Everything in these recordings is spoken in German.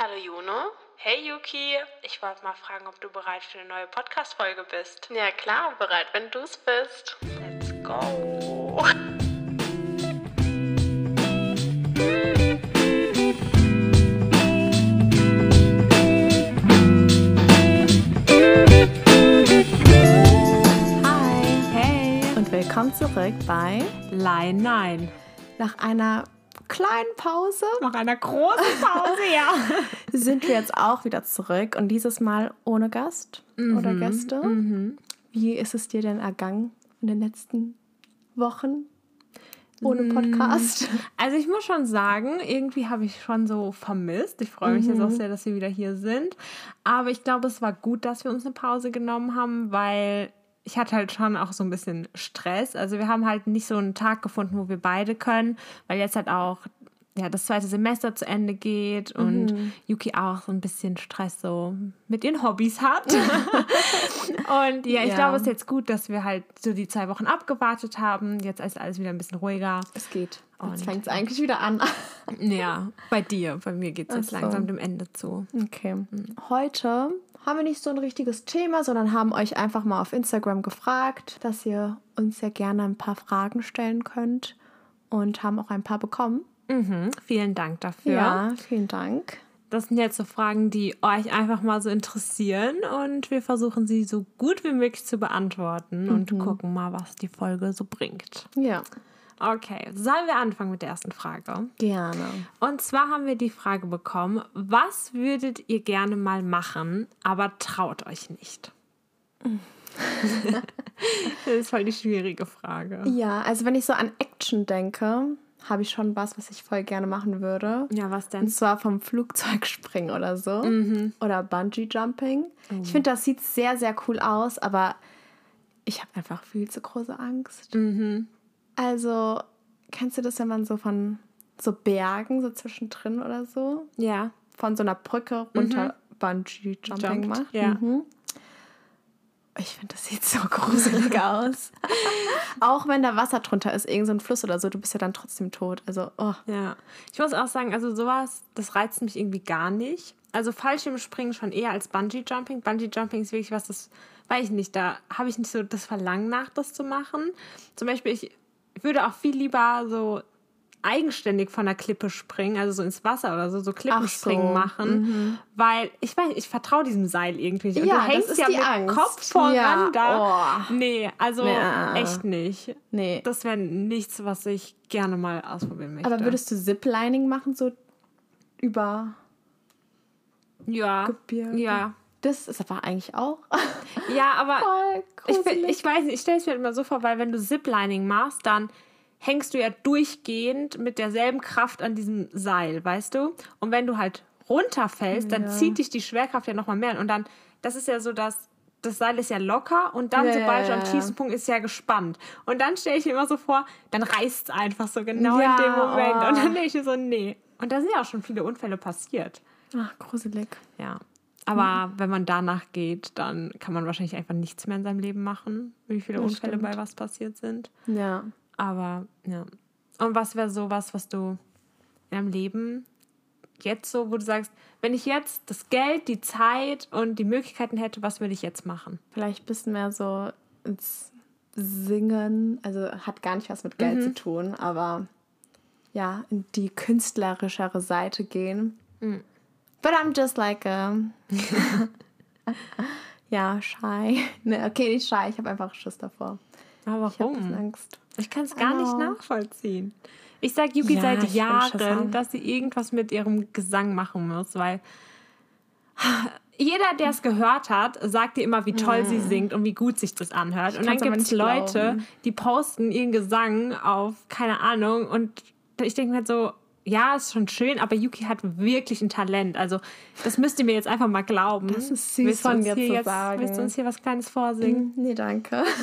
Hallo Juno. Hey Yuki, ich wollte mal fragen, ob du bereit für eine neue Podcast-Folge bist. Ja klar, bereit, wenn du es bist. Let's go. Hi Hey, und willkommen zurück bei Line 9. nach einer kleinen Pause Nach einer großen Pause, ja. sind wir jetzt auch wieder zurück und dieses Mal ohne Gast oder Gäste. Wie ist es dir denn ergangen in den letzten Wochen ohne Podcast? Also ich muss schon sagen, irgendwie habe ich schon so vermisst. Ich freue mich jetzt auch sehr, dass wir wieder hier sind. Aber ich glaube, es war gut, dass wir uns eine Pause genommen haben, weil ich hatte halt schon auch so ein bisschen Stress. Also wir haben halt nicht so einen Tag gefunden, wo wir beide können, weil jetzt halt auch ja, das zweite Semester zu Ende geht und Yuki auch so ein bisschen Stress so mit ihren Hobbys hat. und ja, ich Ja. glaube, es ist jetzt gut, dass wir halt so die zwei Wochen abgewartet haben. Jetzt ist alles wieder ein bisschen ruhiger. Es geht. Jetzt fängt es eigentlich wieder an. Ja, bei dir. Bei mir geht es jetzt so. langsam dem Ende zu. Okay. Heute haben wir nicht so ein richtiges Thema, sondern haben euch einfach mal auf Instagram gefragt, dass ihr uns ja gerne ein paar Fragen stellen könnt und haben auch ein paar bekommen. Mhm, vielen Dank dafür. Ja, vielen Dank. Das sind jetzt so Fragen, die euch einfach mal so interessieren und wir versuchen sie so gut wie möglich zu beantworten und gucken mal, was die Folge so bringt. Ja, Okay, sollen wir anfangen mit der ersten Frage? gerne. Und zwar haben wir die Frage bekommen, was würdet ihr gerne mal machen, aber traut euch nicht? das ist voll die schwierige Frage. Ja, also wenn ich so an Action denke, habe ich schon was, was ich voll gerne machen würde. Ja, was Und denn? zwar vom Flugzeug springen oder so. Oder Bungee Jumping. Oh. Ich finde, das sieht sehr, sehr cool aus, aber ich habe einfach viel zu große Angst. Mhm. Also, kennst du das, wenn man so von so Bergen, so zwischendrin oder so, Ja. von so einer Brücke runter Bungee Jumping Jumpt, macht? ja. Mhm. Ich finde, das sieht so gruselig aus. Auch wenn da Wasser drunter ist, irgend so ein Fluss oder so, du bist ja dann trotzdem tot. Also, oh. Ja, ich muss auch sagen, also sowas, das reizt mich irgendwie gar nicht. Also Fallschirmspringen schon eher als Bungee Jumping. Bungee Jumping ist wirklich was, das weiß ich nicht, da habe ich nicht so das Verlangen nach, das zu machen. Zum Beispiel, ich würde auch viel lieber so eigenständig von der Klippe springen, also so ins Wasser oder so, so Klippenspringen so, machen, weil ich weiß, ich vertraue diesem Seil irgendwie nicht. Und Ja, du das hängst ist ja mit Angst. Kopf voran Ja, da. oh. Nee, also Ja. echt nicht. Nee. Das wäre nichts, was ich gerne mal ausprobieren möchte. Aber würdest du Ziplining machen, so über Ja. Gebirge? Ja. Das ist aber eigentlich auch Ja, aber ich, ich weiß nicht, ich stelle es mir immer so vor, weil wenn du Ziplining machst, dann hängst du ja durchgehend mit derselben Kraft an diesem Seil, weißt du? Und wenn du halt runterfällst, dann Ja. zieht dich die Schwerkraft ja nochmal mehr. an. Und dann, das ist ja so, dass das Seil ist ja locker und dann, Ja, sobald ja, du am tiefsten Punkt ist, ja gespannt. Und dann stelle ich mir immer so vor, dann reißt es einfach so genau Ja, in dem Moment. oh. Und dann denke ich mir so, nee. Und da sind ja auch schon viele Unfälle passiert. Ach, gruselig. Ja. Aber wenn man danach geht, dann kann man wahrscheinlich einfach nichts mehr in seinem Leben machen, wie viele Das Unfälle stimmt. bei was passiert sind. Ja. Aber ja. Und was wäre so was, was du in deinem Leben jetzt so, wo du sagst, wenn ich jetzt das Geld, die Zeit und die Möglichkeiten hätte, was würde ich jetzt machen? Vielleicht ein bisschen mehr so ins Singen. Also hat gar nicht was mit Geld zu tun, aber ja, in die künstlerischere Seite gehen. But I'm just like a ja, shy. Ne, okay, nicht shy, ich habe einfach Schiss davor. Aber Ich warum? Angst. Ich kann es gar nicht Oh. nachvollziehen. Ich sage Yuki Ja, seit ich. Jahren, dass sie irgendwas mit ihrem Gesang machen muss, weil jeder, der es gehört hat, sagt ihr immer, wie toll sie singt und wie gut sich das anhört. und dann gibt es Leute, glauben. die posten ihren Gesang auf, keine Ahnung, und ich denke mir halt so, ja, ist schon schön, aber Yuki hat wirklich ein Talent. Also, das müsst ihr mir jetzt einfach mal glauben. Das ist süß Willst von dir zu jetzt, sagen. Willst du uns hier was Kleines vorsingen? Nee, danke.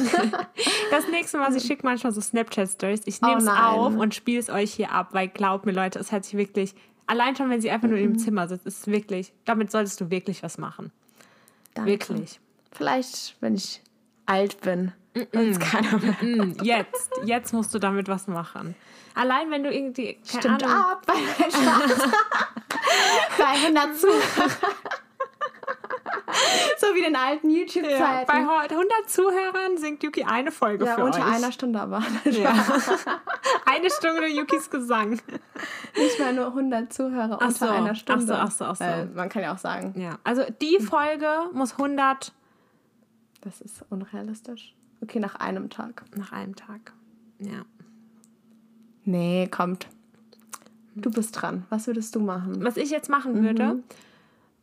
Das nächste Mal, ich schicke manchmal so Snapchat-Stories. Ich nehme es Oh auf und spiele es euch hier ab, weil glaubt mir, Leute, es hat sich wirklich, allein schon, wenn sie einfach nur Mhm. im Zimmer sitzt, ist es wirklich, damit solltest du wirklich was machen. Danke. Wirklich. Vielleicht, wenn ich alt bin. Sonst keiner mehr. Mm, jetzt, jetzt musst du damit was machen. Allein wenn du irgendwie, keine Stimmt Ahnung, ab. Spaß. Bei 100 Zuhörern. so wie den alten YouTube-Zeiten. Ja, bei 100 Zuhörern singt Yuki eine Folge ja, für unter euch. einer Stunde aber. Ja. eine Stunde Yukis Gesang. Nicht mal nur 100 Zuhörer Ach unter so, einer ach Stunde. so, ach so, ach so. Weil man kann ja auch sagen, Ja, also die Folge muss 100 das ist unrealistisch. Okay, nach einem Tag. nach einem Tag. Ja. Nee, kommt. Du bist dran. Was würdest du machen? Was ich jetzt machen würde,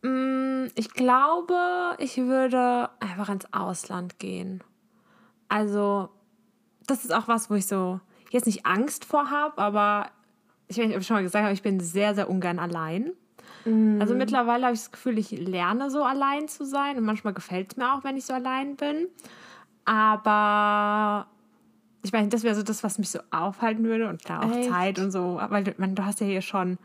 mm, ich glaube, ich würde einfach ins Ausland gehen. Also, das ist auch was, wo ich so jetzt nicht Angst vor habe, aber ich ich schon mal gesagt habe, ich bin sehr, sehr ungern allein. Also mittlerweile habe ich das Gefühl, ich lerne so allein zu sein und manchmal gefällt es mir auch, wenn ich so allein bin. Aber ich meine, das wäre so das, was mich so aufhalten würde und klar auch Echt? Zeit und so, weil du, man, du hast ja hier schon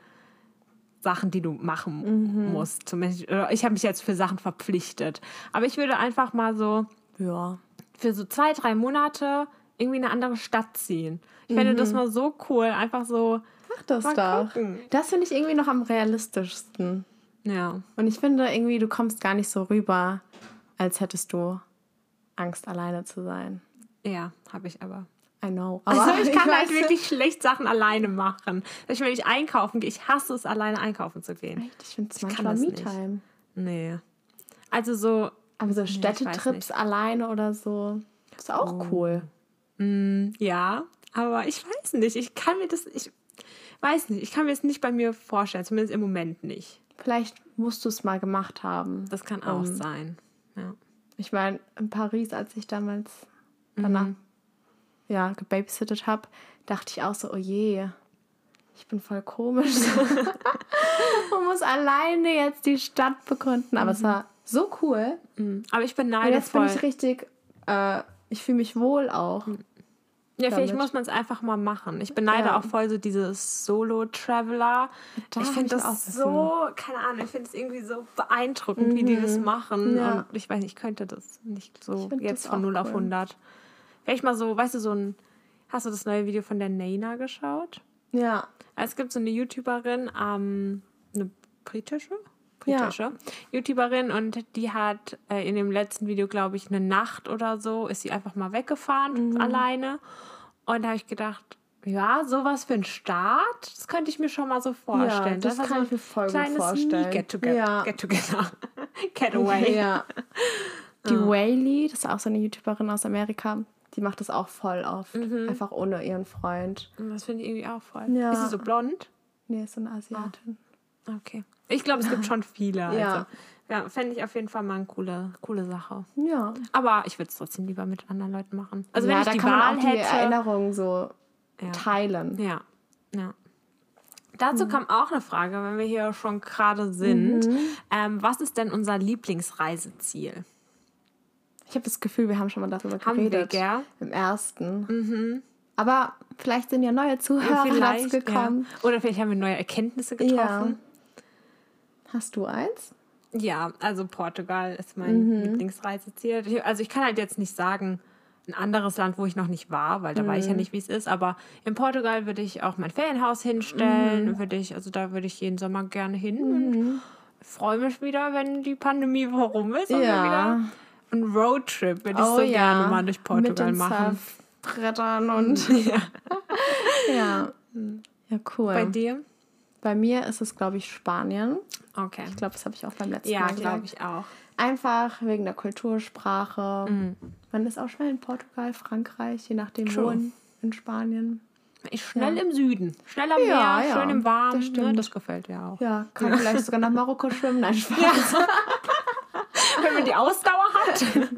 Sachen, die du machen musst. Zum Beispiel, ich habe mich jetzt für Sachen verpflichtet. Aber ich würde einfach mal so Ja. für so zwei, drei Monate irgendwie in eine andere Stadt ziehen. Ich fände das mal so cool, einfach so, Mach das doch. gucken. Das finde ich irgendwie noch am realistischsten. ja. Und ich finde irgendwie, du kommst gar nicht so rüber, als hättest du Angst, alleine zu sein. Ja, habe ich aber. I know. Also ich kann halt weiß- wirklich schlecht Sachen alleine machen. Ich, wenn ich einkaufen gehe, ich hasse es, alleine einkaufen zu gehen. Echt, Ich finde es manchmal nicht. Me-Time. Nee. Also so, Aber so Städtetrips alleine oder so, ist auch Oh. cool. ja, aber ich weiß nicht. Ich kann mir das, ich weiß nicht, ich kann mir das nicht bei mir vorstellen, zumindest im Moment nicht. Vielleicht musst du es mal gemacht haben. Das kann auch Ähm, sein. Ja. Ich meine, in Paris, als ich damals danach ja, gebabysittet habe, dachte ich auch so, oh je, ich bin voll komisch. Man muss alleine jetzt die Stadt begründen. Aber es war so cool. Mhm. Aber ich bin Und jetzt bin ich richtig, äh, ich fühle mich wohl auch. Ja, vielleicht damit. muss man es einfach mal machen. Ich beneide Ja. auch voll so diese Solo-Traveler. Ich finde ich auch das so, keine Ahnung, ich finde es irgendwie so beeindruckend, wie die das machen. Mhm. Ja. Und ich weiß nicht, ich könnte das nicht so jetzt das von auch 0 auf cool. 100. Vielleicht mal so, weißt du, so ein, hast du das neue Video von der Nena geschaut? Ja. Es gibt so eine YouTuberin, ähm, eine britische? Ja. Britische YouTuberin und die hat äh, in dem letzten Video, glaube ich, eine Nacht oder so, ist sie einfach mal weggefahren, Mhm. alleine. Und da habe ich gedacht, ja, sowas für einen Start, das könnte ich mir schon mal so vorstellen. das war kann so ich mir voll gut vorstellen. Get together. Ja. Get together. Getaway. Ja. Die Whaley, das ist auch so eine YouTuberin aus Amerika, die macht das auch voll oft. Mhm. Einfach ohne ihren Freund. Und Das finde ich irgendwie auch voll. Ja. Ist sie so blond? Nee, ist so eine Asiatin. Okay. Ich glaube, es gibt schon viele. Also. Ja. Ja, fände ich auf jeden Fall mal eine coole, coole Sache. Ja. Aber ich würde es trotzdem lieber mit anderen Leuten machen. Also wenn ja, ich da die kann Wahl man auch die hätte. Erinnerungen so Ja. teilen. Ja, ja. Dazu Mhm. kam auch eine Frage, wenn wir hier schon gerade sind. Ähm, was ist denn unser Lieblingsreiseziel? Ich habe das Gefühl, wir haben schon mal darüber Haben wir, geredet. gell? Im ersten. Aber vielleicht sind ja neue Zuhörer dazu gekommen. Ja. Oder vielleicht haben wir neue Erkenntnisse getroffen. Hast du eins? Ja, also Portugal ist mein Mhm. Lieblingsreiseziel. Also ich kann halt jetzt nicht sagen, ein anderes Land, wo ich noch nicht war, weil da weiß ich ja Mhm. nicht, wie es ist. Aber in Portugal würde ich auch mein Ferienhaus hinstellen. Mhm. Würde ich, also da würde ich jeden Sommer gerne hin. Und freue mich wieder, wenn die Pandemie rum ist. Und Ja. wieder einen Roadtrip würde ich so gerne mal durch Mit Portugal den machen. Surfbrettern und Ja. ja. Ja, cool. Bei dir? Bei mir ist es, glaube ich, Spanien. Okay. Ich glaube, das habe ich auch beim letzten Ja, Mal glaube gesagt. ich auch. Einfach wegen der Kultursprache. Mhm. Man ist auch schnell in Portugal, Frankreich, je nachdem True. wo in, Spanien. Ich schnell im Süden. Schnell am Ja, Meer, ja, schön im Warmen. das ne? das gefällt dir auch. Ja, kann vielleicht sogar nach Marokko schwimmen. Nein, Spaß. Wenn man die Ausdauer hat.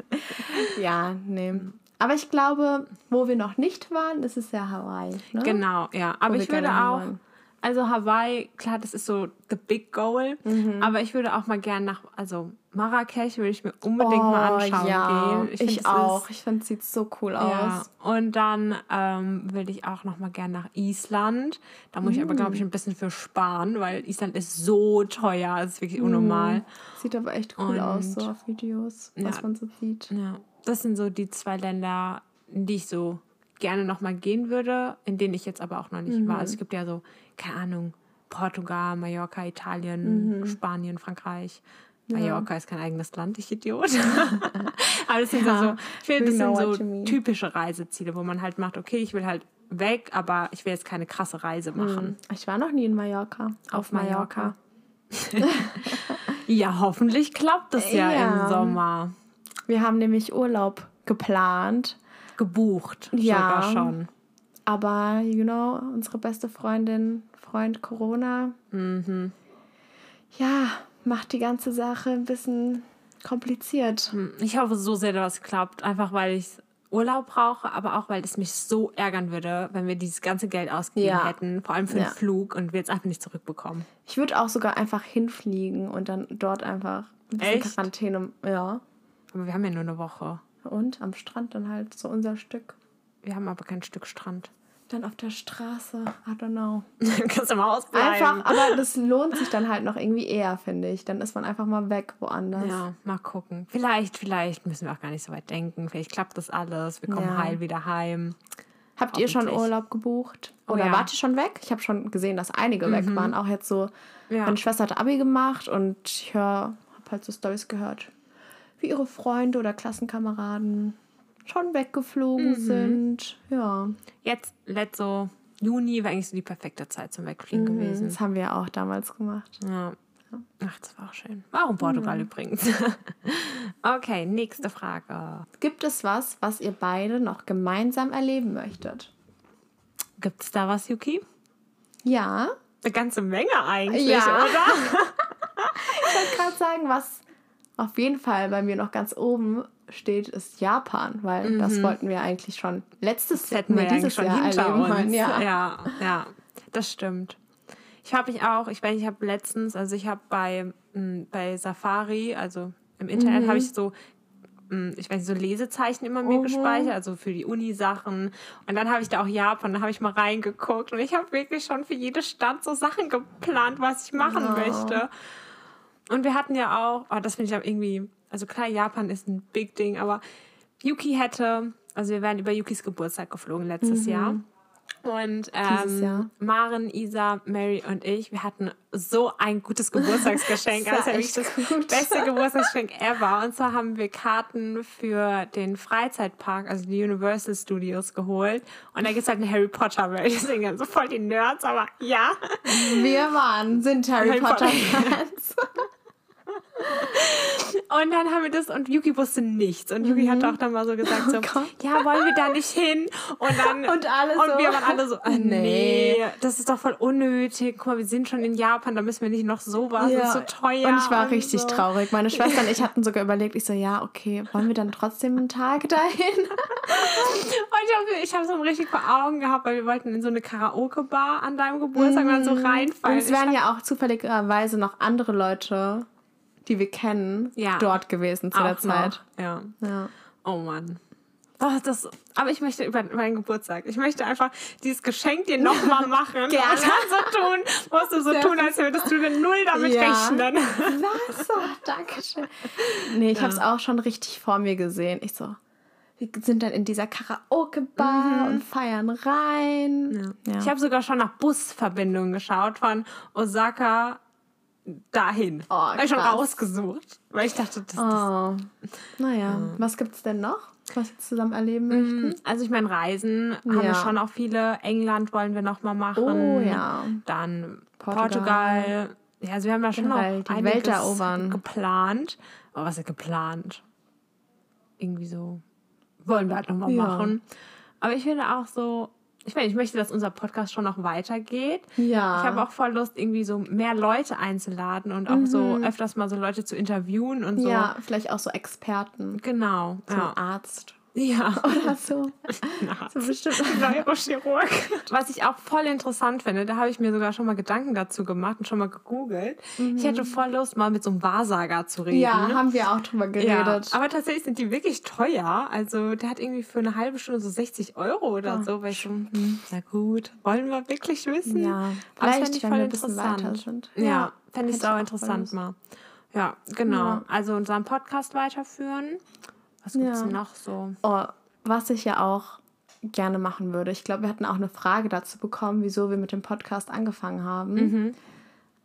Ja, nee. Aber ich glaube, wo wir noch nicht waren, ist es ja Hawaii. Ne? Genau, ja. Aber ich würde auch, hinwollen. Also Hawaii, klar, das ist so the big goal. Mhm. Aber ich würde auch mal gern nach, also Marrakesch würde ich mir unbedingt mal anschauen Oh, ja, gehen. Ich, es auch. Ist, ich finde, es sieht so cool ja. aus. Und dann ähm, würde ich auch noch mal gern nach Island. Da muss ich aber, Mm. glaube ich, ein bisschen für sparen, weil Island ist so teuer. Es ist wirklich unnormal. Sieht aber echt cool Und- aus, so auf Videos, was Ja. man so sieht. Ja, das sind so die zwei Länder, die ich so gerne noch mal gehen würde, in denen ich jetzt aber auch noch nicht war. Also es gibt ja so, keine Ahnung, Portugal, Mallorca, Italien, Spanien, Frankreich. Mallorca ist kein eigenes Land, ich Idiot. Aber das sind Ja, so, ich finde, das sind so typische Reiseziele, wo man halt macht, okay, ich will halt weg, aber ich will jetzt keine krasse Reise machen. Ich war noch nie in Mallorca. Auf, Mallorca. Ja, hoffentlich klappt das ja, Ja. im Sommer. Wir haben nämlich Urlaub geplant. Gebucht, Ja. sogar schon. Aber, you know, unsere beste Freundin, Freund Corona, Mhm. ja, macht die ganze Sache ein bisschen kompliziert. Ich hoffe so sehr, dass es klappt, einfach weil ich Urlaub brauche, aber auch weil es mich so ärgern würde, wenn wir dieses ganze Geld ausgegeben Ja. hätten, vor allem für Ja. den Flug und wir jetzt einfach nicht zurückbekommen. Ich würde auch sogar einfach hinfliegen und dann dort einfach ein bisschen Echt? Quarantäne. Ja. Aber wir haben ja nur eine Woche. Und am Strand dann halt so unser Stück. Wir haben aber kein Stück Strand. Dann auf der Straße. I don't know. Kannst du mal ausbleiben. Einfach, aber das lohnt sich dann halt noch irgendwie eher, finde ich. Dann ist man einfach mal weg woanders. Ja, mal gucken. Vielleicht, vielleicht müssen wir auch gar nicht so weit denken. Vielleicht klappt das alles. Wir kommen Ja. heil wieder heim. Habt ihr schon. Urlaub gebucht? Oh Oder ja. wart ihr schon weg? Ich habe schon gesehen, dass einige weg waren. Auch jetzt so, Ja. meine Schwester hat Abi gemacht und ich höre, habe halt so Stories gehört, wie ihre Freunde oder Klassenkameraden schon weggeflogen sind. Ja, Jetzt, letzte Juni war eigentlich so die perfekte Zeit zum Wegfliegen gewesen. das haben wir ja auch damals gemacht. Ja. Ach, das war auch schön. Warum Portugal übrigens? okay, nächste Frage. Gibt es was, was ihr beide noch gemeinsam erleben möchtet? Gibt es da was, Yuki? Ja, Eine ganze Menge eigentlich, Ja. oder? ich wollte gerade sagen, was auf jeden Fall bei mir noch ganz oben steht, ist Japan, weil das wollten wir eigentlich schon letztes Das hätten wir dieses schon Jahr hinter uns. wollen. Ja. ja, ja, das stimmt. Ich habe mich auch, ich weiß, ich habe letztens, also ich habe bei, m, bei Safari, also im Internet, habe ich so, m, ich weiß nicht, so Lesezeichen immer mir gespeichert, also für die Uni-Sachen. Und dann habe ich da auch Japan, da habe ich mal reingeguckt und ich habe wirklich schon für jede Stadt so Sachen geplant, was ich machen Oh. möchte. Und wir hatten ja auch, oh, das finde ich auch irgendwie, also klar, Japan ist ein Big Ding, aber Yuki hätte, also wir wären über Yukis Geburtstag geflogen letztes Jahr. Und ähm, Jahr. Maren, Isa, Mary und ich, wir hatten so ein gutes Geburtstagsgeschenk. Das war das das gut. beste Geburtstagsgeschenk ever. Und zwar haben wir Karten für den Freizeitpark, also die Universal Studios, geholt. Und da gibt es halt eine Harry Potter Welt. Deswegen sind so voll die Nerds, aber ja. Wir waren, sind Harry, Harry Potter Potter. Und dann haben wir das und Yuki wusste nichts. Und Yuki hat auch dann mal so gesagt, so, Mhm. Oh Gott. ja, wollen wir da nicht hin? Und dann Und alle und so, wir waren alle so, äh, nee. nee. das ist doch voll unnötig. Guck mal, wir sind schon in Japan, da müssen wir nicht noch sowas. Das ist so teuer. Und ich war richtig so. traurig. Meine Schwester und ich hatten sogar überlegt, ich so, ja, okay, wollen wir dann trotzdem einen Tag dahin? Und ich habe hab so richtig vor Augen gehabt, weil wir wollten in so eine Karaoke-Bar an deinem Geburtstag und dann so Und reinfallen. es wären ja auch zufälligerweise noch andere Leute, die wir kennen, Ja. dort gewesen zu Auch der Zeit. Ja. Ja. Oh Mann. Oh, das, aber ich möchte über meinen Geburtstag. Ich möchte einfach dieses Geschenk dir nochmal machen. Gerne. Und dann so tun, musst du so Sehr tun, als würdest du denn null damit Ja. rechnen. Was? Oh, danke schön. Nee, ich habe es auch schon richtig vor mir gesehen. Ich so, wir sind dann in dieser Karaoke-Bar und feiern rein. Ja. Ich habe sogar schon nach Busverbindungen geschaut von Osaka dahin. Oh, habe ich schon krass. ausgesucht. Weil ich dachte, das, das Oh. Naja, was gibt's denn noch, was wir zusammen erleben möchten? Also ich meine, Reisen haben wir Ja. schon auch viele. England wollen wir noch mal machen. Oh, ja. Dann Portugal. Portugal. Ja, also wir haben ja schon Generell noch die Welt erobern. geplant. Aber was ist geplant? Irgendwie so. Wollen wir halt noch mal Ja. machen. Aber ich finde auch so, ich meine, ich möchte, dass unser Podcast schon noch weitergeht. Ja. Ich habe auch voll Lust, irgendwie so mehr Leute einzuladen und auch so öfters mal so Leute zu interviewen und so. Mhm. Ja, vielleicht auch so Experten. Genau. So Ja. Arzt ja. oder so. So bestimmt. Neurochirurg. Was ich auch voll interessant finde, da habe ich mir sogar schon mal Gedanken dazu gemacht und schon mal gegoogelt. Ich hätte voll Lust, mal mit so einem Wahrsager zu reden. Mhm. Ja, haben wir auch drüber Ja, geredet. aber tatsächlich sind die wirklich teuer. Also der hat irgendwie für eine halbe Stunde so 60 Euro oder Oh, so. Weil ich so, hm, na gut, wollen wir wirklich wissen? ja, vielleicht, ich wenn voll bisschen interessant. weiter sind. Ja, fände ich sau auch interessant mal. Ja, genau. Ja. Also unseren Podcast weiterführen. Was gibt's Ja. noch so? Oh, was ich ja auch gerne machen würde. Ich glaube, wir hatten auch eine Frage dazu bekommen, wieso wir mit dem Podcast angefangen haben. Mhm.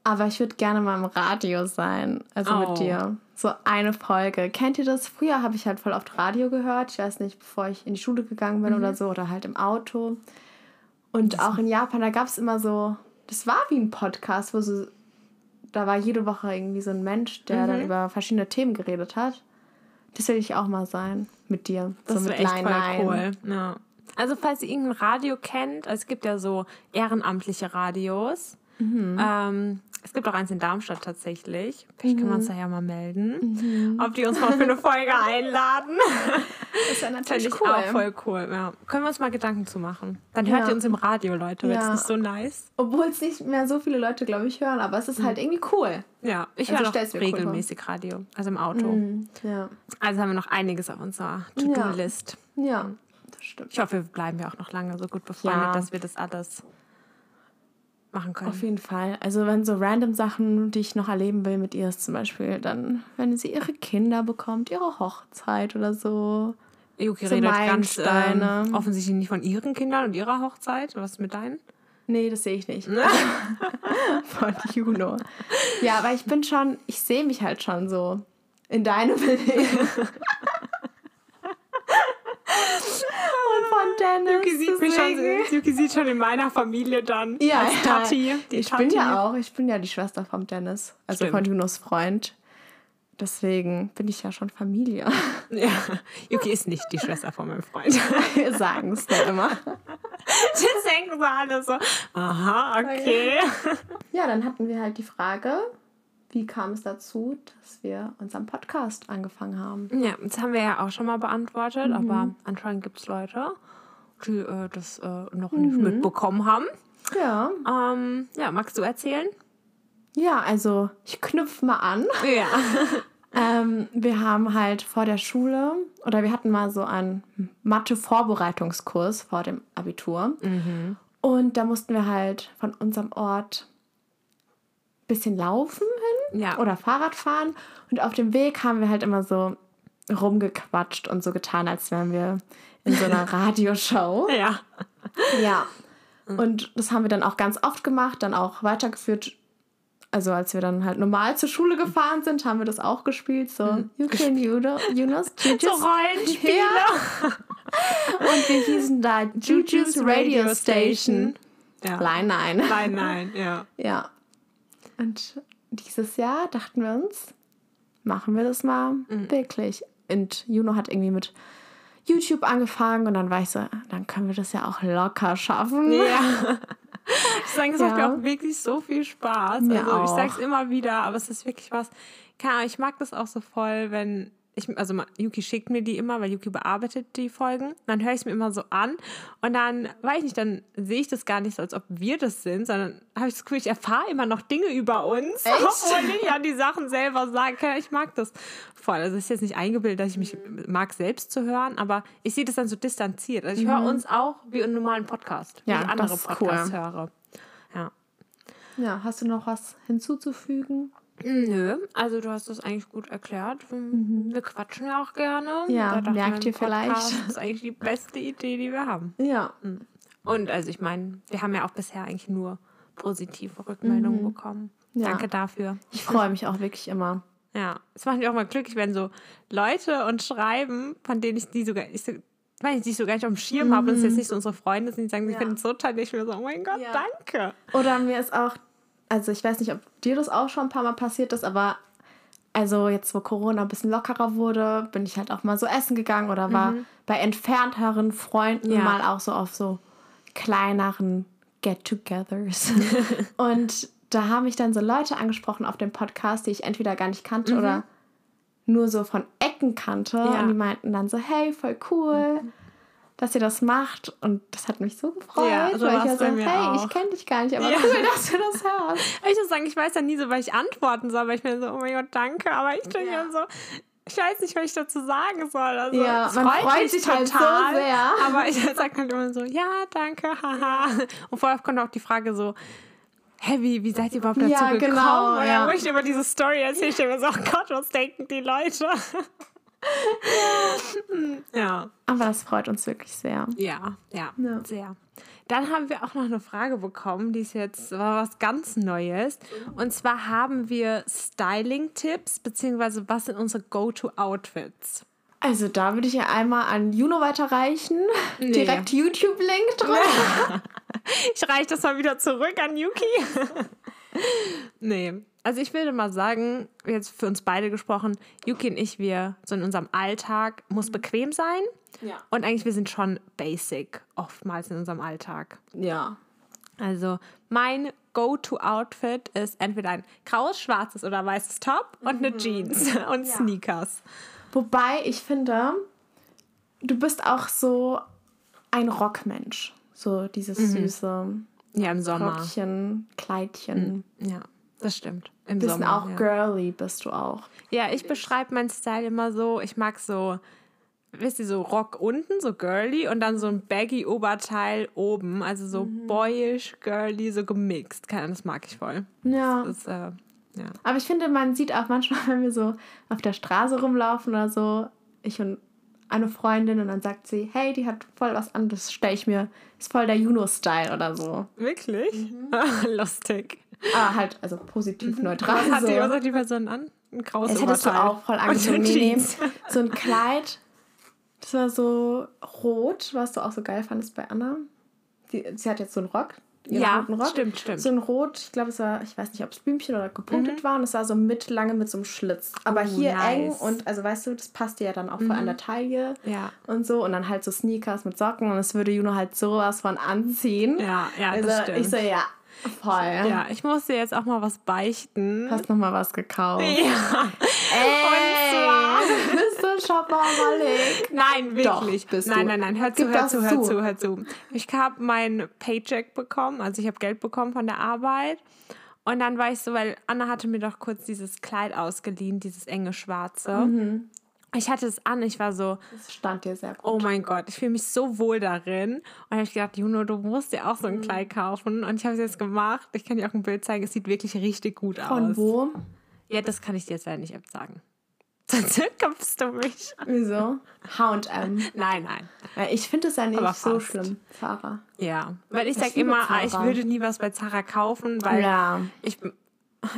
Aber ich würde gerne mal im Radio sein, also Oh. mit dir. So eine Folge. Kennt ihr das? Früher habe ich halt voll oft Radio gehört. Ich weiß nicht, bevor ich in die Schule gegangen bin Mhm. oder so, oder halt im Auto. Und auch in Japan, da gab es immer so, das war wie ein Podcast, wo so, da war jede Woche irgendwie so ein Mensch, der Mhm. dann über verschiedene Themen geredet hat. Das will ich auch mal sein mit dir. Das so wäre mit echt voll cool. Ja. Also falls ihr irgendein Radio kennt, also es gibt ja so ehrenamtliche Radios. Mhm. Ähm, es gibt auch eins in Darmstadt tatsächlich. Vielleicht können wir Mhm. uns da ja mal melden, ob die uns mal für eine Folge einladen. Das ist ja natürlich ich cool. auch voll cool. Ja. Können wir uns mal Gedanken zu machen. Dann hört Ja. ihr uns im Radio, Leute. Wäre Ja. das nicht so nice? Obwohl es nicht mehr so viele Leute, glaube ich, hören, aber es ist halt irgendwie cool. Ja, ich Also höre stell's mir cool regelmäßig Radio, also im Auto. Mhm. Ja. Also haben wir noch einiges auf unserer To-Do-List. Ja, das stimmt. Ich hoffe, wir bleiben ja auch noch lange so gut befreundet, Ja. dass wir das alles machen können. Auf jeden Fall. Also wenn so random Sachen, die ich noch erleben will mit ihr, ist zum Beispiel dann, wenn sie ihre Kinder bekommt, ihre Hochzeit oder so. Yuki so redet ganz ähm, offensichtlich nicht von ihren Kindern und ihrer Hochzeit. Was ist mit deinen? Nee, das sehe ich nicht. Von Juno. Ja, aber ich bin schon, ich sehe mich halt schon so in deinem Leben. Und von Dennis. Yuki sieht, mich schon, Yuki sieht schon in meiner Familie dann Ja, als ja. Tati. Die ich Tati. bin ja auch, ich bin ja die Schwester vom Dennis, also Stimmt. von Junos Freund. Deswegen bin ich ja schon Familie. Ja. Yuki ist nicht die Schwester von meinem Freund. Wir sagen es ja immer. Das denken so alle so. Aha, okay. Ja, dann hatten wir halt die Frage, wie kam es dazu, dass wir unseren Podcast angefangen haben? Ja, das haben wir ja auch schon mal beantwortet, Mhm. aber anscheinend gibt es Leute, die äh, das äh, noch Mhm. nicht mitbekommen haben. Ja, Ähm, ja, magst du erzählen? ja, also ich knüpfe mal an. Ja. Ähm, wir haben halt vor der Schule oder wir hatten mal so einen Mathe-Vorbereitungskurs vor dem Abitur. Und da mussten wir halt von unserem Ort ein bisschen laufen hin Ja. oder Fahrrad fahren. Und auf dem Weg haben wir halt immer so rumgequatscht und so getan, als wären wir in so einer Radioshow. Ja. Ja. Und das haben wir dann auch ganz oft gemacht, dann auch weitergeführt. Also als wir dann halt normal zur Schule gefahren sind, haben wir das auch gespielt. So, you can Juno, Yunus, So Juju's. Rollenspiele. Und wir hießen da Juju's Radio Station. Ja. Nein, nein. Nein, nein, ja. Ja. Und dieses Jahr dachten wir uns, machen wir das mal Mhm. wirklich. Und Juno hat irgendwie mit YouTube angefangen und dann war ich so, dann können wir das ja auch locker schaffen. Ja. Ich sage, es macht mir Ja. auch wirklich so viel Spaß. Mir also ich sage es immer wieder, aber es ist wirklich was. Keine Ahnung, ich mag das auch so voll, wenn ich, also Yuki schickt mir die immer, weil Yuki bearbeitet die Folgen. Dann höre ich es mir immer so an und dann, weiß ich nicht, dann sehe ich das gar nicht so, als ob wir das sind, sondern habe ich das Gefühl, ich erfahre immer noch Dinge über uns, Echt? obwohl ich ja die Sachen selber sage. Ich mag das voll. Also es ist jetzt nicht eingebildet, dass ich mich mag, selbst zu hören, aber ich sehe das dann so distanziert. Also ich höre uns auch wie einen normalen Podcast, wie Mhm. Ja, ich andere Podcasts cool. höre. Ja. Ja, hast du noch was hinzuzufügen? Nö, also du hast das eigentlich gut erklärt. Wir quatschen ja auch gerne. Mhm. Ja, Da merkt ihr vielleicht. Podcast ist eigentlich die beste Idee, die wir haben. Ja. Und also ich meine, wir haben ja auch bisher eigentlich nur positive Rückmeldungen bekommen. Mhm. Ja. Danke dafür. Ich freue mich auch wirklich immer. Ja, es macht mich auch mal glücklich, wenn so Leute und schreiben, von denen ich die sogar, ich so, weil ich die so gar nicht auf dem Schirm habe und es jetzt nicht so unsere Freunde sind, die sagen, sie Ja. finden es so toll, ich mir so, oh mein Gott, Ja. danke. Oder mir ist auch, also ich weiß nicht, ob dir das auch schon ein paar Mal passiert ist, aber also jetzt, wo Corona ein bisschen lockerer wurde, bin ich halt auch mal so essen gegangen oder war bei entfernteren Freunden Ja. mal auch so auf so kleineren Get-togethers. und da haben mich dann so Leute angesprochen auf dem Podcast, die ich entweder gar nicht kannte oder nur so von Ecken kannte. Ja. Und die meinten dann so, hey, voll cool. Dass ihr das macht und das hat mich so gefreut, Ja, so weil ich ja so, hey, auch. ich kenne dich gar nicht, aber Ja. cool, dass du das hörst. Ich muss sagen, ich weiß ja nie so, weil ich antworten soll, weil ich mir so, oh mein Gott, danke, aber ich denke Ja. dann so, ich weiß nicht, was ich dazu sagen soll. Also, Ja, man freut mich sich halt so sehr. Aber ich sage halt immer so, ja, danke, haha. Und vorher kommt auch die Frage so, hä, wie, wie seid ihr überhaupt dazu Ja, gekommen? genau, Und ja. dann, wo ich über diese Story erzähle, ich mir so, oh Gott, was denken die Leute? ja. Aber das freut uns wirklich sehr. Ja, ja, Ja. sehr. Dann haben wir auch noch eine Frage bekommen, die ist jetzt was ganz Neues. Und zwar haben wir Styling-Tipps, beziehungsweise was sind unsere Go-To-Outfits? Also da würde ich ja einmal an Juno weiterreichen. Direkt YouTube-Link drücken. Ich reiche das mal wieder zurück an Yuki. nee, also ich würde mal sagen, jetzt für uns beide gesprochen, Yuki und ich, wir so in unserem Alltag muss bequem sein. Ja. Und eigentlich, wir sind schon basic oftmals in unserem Alltag. Ja. Also mein Go-To-Outfit ist entweder ein graues, schwarzes oder weißes Top und eine Jeans und Sneakers. Wobei ich finde, du bist auch so ein Rockmensch. So dieses süße Ja, im Sommer. Rockchen, Kleidchen. Ja, das stimmt. Im Bisschen Sommer. auch ja. girly bist du auch. Ja, ich beschreibe meinen Style immer so, ich mag so, wisst ihr, so Rock unten, so girly und dann so ein baggy Oberteil oben, also so boyish, girly, so gemixt. Keine Ahnung, das mag ich voll. Ja. Das ist, äh, ja. Aber ich finde, man sieht auch manchmal, wenn wir so auf der Straße rumlaufen oder so, ich und eine Freundin und dann sagt sie, hey, die hat voll was anderes, stelle ich mir, ist voll der Juno-Style oder so. Wirklich? Lustig. Aber halt, also positiv neutral. Was hat, die, was hat die Person an? Ein graues Das hättest du Oberteil. auch voll. Jeans. So ein Kleid, das war so rot, was du auch so geil fandest bei Anna. Sie, sie hat jetzt so einen Rock. Ja, Rock. stimmt, stimmt. So ein Rot, ich glaube, es war, ich weiß nicht, ob es Blümchen oder gepunktet war und es war so mittellange mit so einem Schlitz. Aber Oh, hier eng nice. und, also weißt du, das passt dir ja dann auch voll an der Taille Ja. und so. Und dann halt so Sneakers mit Socken und es würde Juno halt sowas von anziehen. Ja, ja, also das stimmt. ich so, ja, voll. ja, ich muss dir jetzt auch mal was beichten. Hast noch mal was gekauft. Ja. Ey, du bist so shopaholic. Nein, Doch, wirklich. bist nein, du. nein, nein, hör zu, hör zu, hör zu. zu, hör zu. Ich habe mein Paycheck bekommen, also ich habe Geld bekommen von der Arbeit. Und dann war ich so, weil Anna hatte mir doch kurz dieses Kleid ausgeliehen, dieses enge schwarze. Mhm. Ich hatte es an, ich war so, Das stand dir sehr gut. oh mein Gott, ich fühle mich so wohl darin. Und habe ich gedacht, Juno, du musst dir auch so Mhm. ein Kleid kaufen. Und ich habe es jetzt gemacht. Ich kann dir auch ein Bild zeigen, es sieht wirklich richtig gut Von aus. wo? Ja, das kann ich dir jetzt leider nicht sagen. Sonst kopfst du mich. Wieso? H&M. Nein, nein. Weil Ich finde es ja nicht so schlimm, Sarah. Ja, weil ich Ich sag liebe immer, ah, ich Zara. würde nie was bei Zara kaufen, weil Ja. ich